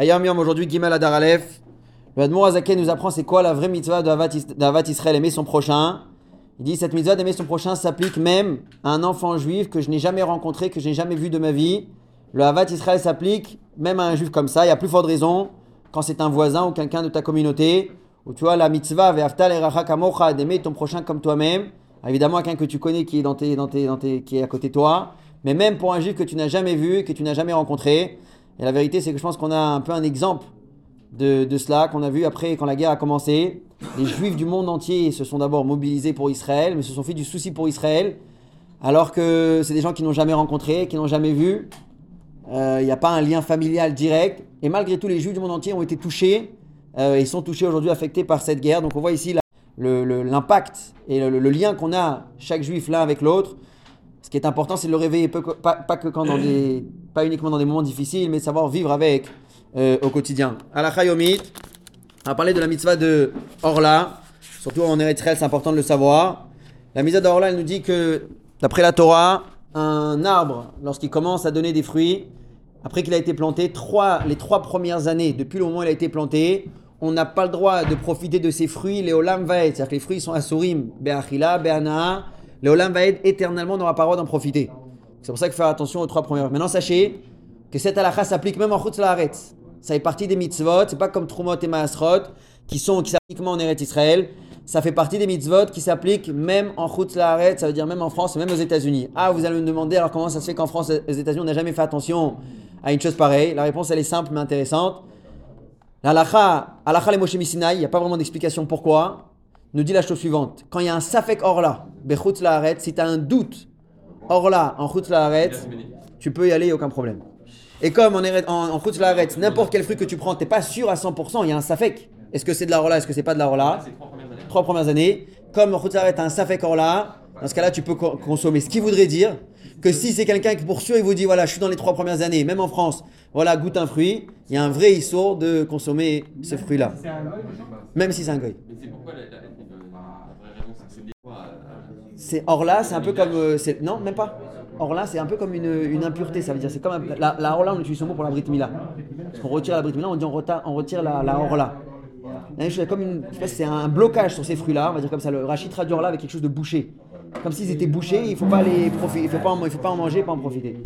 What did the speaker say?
Ayam Yom, aujourd'hui, Gimel Adar Aleph. Le Admor Azaken nous apprend c'est quoi la vraie mitzvah d'Avat Israël, aimer son prochain. Il dit cette mitzvah d'aimer son prochain s'applique même à un enfant juif que je n'ai jamais rencontré, que je n'ai jamais vu de ma vie. Le Avat Israël s'applique même à un juif comme ça. Il y a plus forte raison quand c'est un voisin ou quelqu'un de ta communauté. Ou tu vois la mitzvah d'aimer ton prochain comme toi-même. Évidemment, quelqu'un que tu connais qui est, dans tes, dans tes, dans tes, qui est à côté de toi. Mais même pour un juif que tu n'as jamais vu, que tu n'as jamais rencontré. Et la vérité, c'est que je pense qu'on a un peu un exemple de, cela qu'on a vu après quand la guerre a commencé. Les juifs du monde entier se sont d'abord mobilisés pour Israël, mais se sont fait du souci pour Israël. Alors que c'est des gens qui n'ont jamais rencontré, qui n'ont jamais vu. Il n'y a pas un lien familial direct. Et malgré tout, les juifs du monde entier ont été touchés. Euh, ils sont touchés aujourd'hui, affectés par cette guerre. Donc on voit ici l'impact et le, lien qu'on a, chaque juif l'un avec l'autre. Ce qui est important, c'est de le réveiller, pas, que quand dans des, pas uniquement dans des moments difficiles, mais savoir vivre avec euh, au quotidien. Alachayomit, on va parler de la mitzvah de Orla. Surtout en Eretz c'est important de le savoir. La mitzvah d'Orla, elle nous dit que, d'après la Torah, un arbre, lorsqu'il commence à donner des fruits, après qu'il a été planté, trois, les trois premières années, depuis le moment où il a été planté, on n'a pas le droit de profiter de ses fruits, les olam vaed, c'est-à-dire que les fruits sont asurim, be'achila, be'anaa, les olam vaed, éternellement, n'aura pas le droit d'en profiter. C'est pour ça qu'il faut faire attention aux trois premières. Maintenant, sachez que cette halakha s'applique même en chutz laaretz. Ça fait partie des mitzvot, c'est pas comme Trumot et Maasrot, qui sont qui s'appliquent en Eretz Israël. Ça fait partie des mitzvot qui s'appliquent même en chutz laaretz, ça veut dire même en France même aux États-Unis. Ah, vous allez me demander alors comment ça se fait qu'en France aux États-Unis on n'a jamais fait attention à une chose pareille? La réponse elle est simple mais intéressante. L'alacha, alacha les Moshe il n'y a pas vraiment d'explication pourquoi, nous dit la chose suivante. Quand il y a un safek orla, bechutz laaretz, si tu as un doute orla en chutz laaretz, tu peux y aller, aucun problème. Et comme en, en, en laaretz, n'importe quel fruit que tu prends, tu n'es pas sûr à 100%, il y a un safek. Est-ce que c'est de la orla, est-ce que c'est pas de la orla Trois premières années. Comme en tu as un safek orla, dans ce cas-là, tu peux consommer. Ce qui voudrait dire que si c'est quelqu'un qui pour sûr il vous dit voilà je suis dans les trois premières années, même en France, voilà goûte un fruit, il y a un vrai issour de consommer ce fruit-là. Même si c'est un goy. C'est orla, c'est un peu comme euh, non même pas. Orla, c'est un peu comme une, impureté, ça veut dire c'est comme la, la, orla on utilise ce mot pour la brit mila. Parce qu'on retire la brit on dit on retire, on retire la, la orla. C'est un blocage sur ces fruits-là, on va dire comme ça. Le rachid traduit orla avec quelque chose de bouché comme s'ils étaient bouchés, il ne faut pas les il faut faut pas en manger, pas en profiter.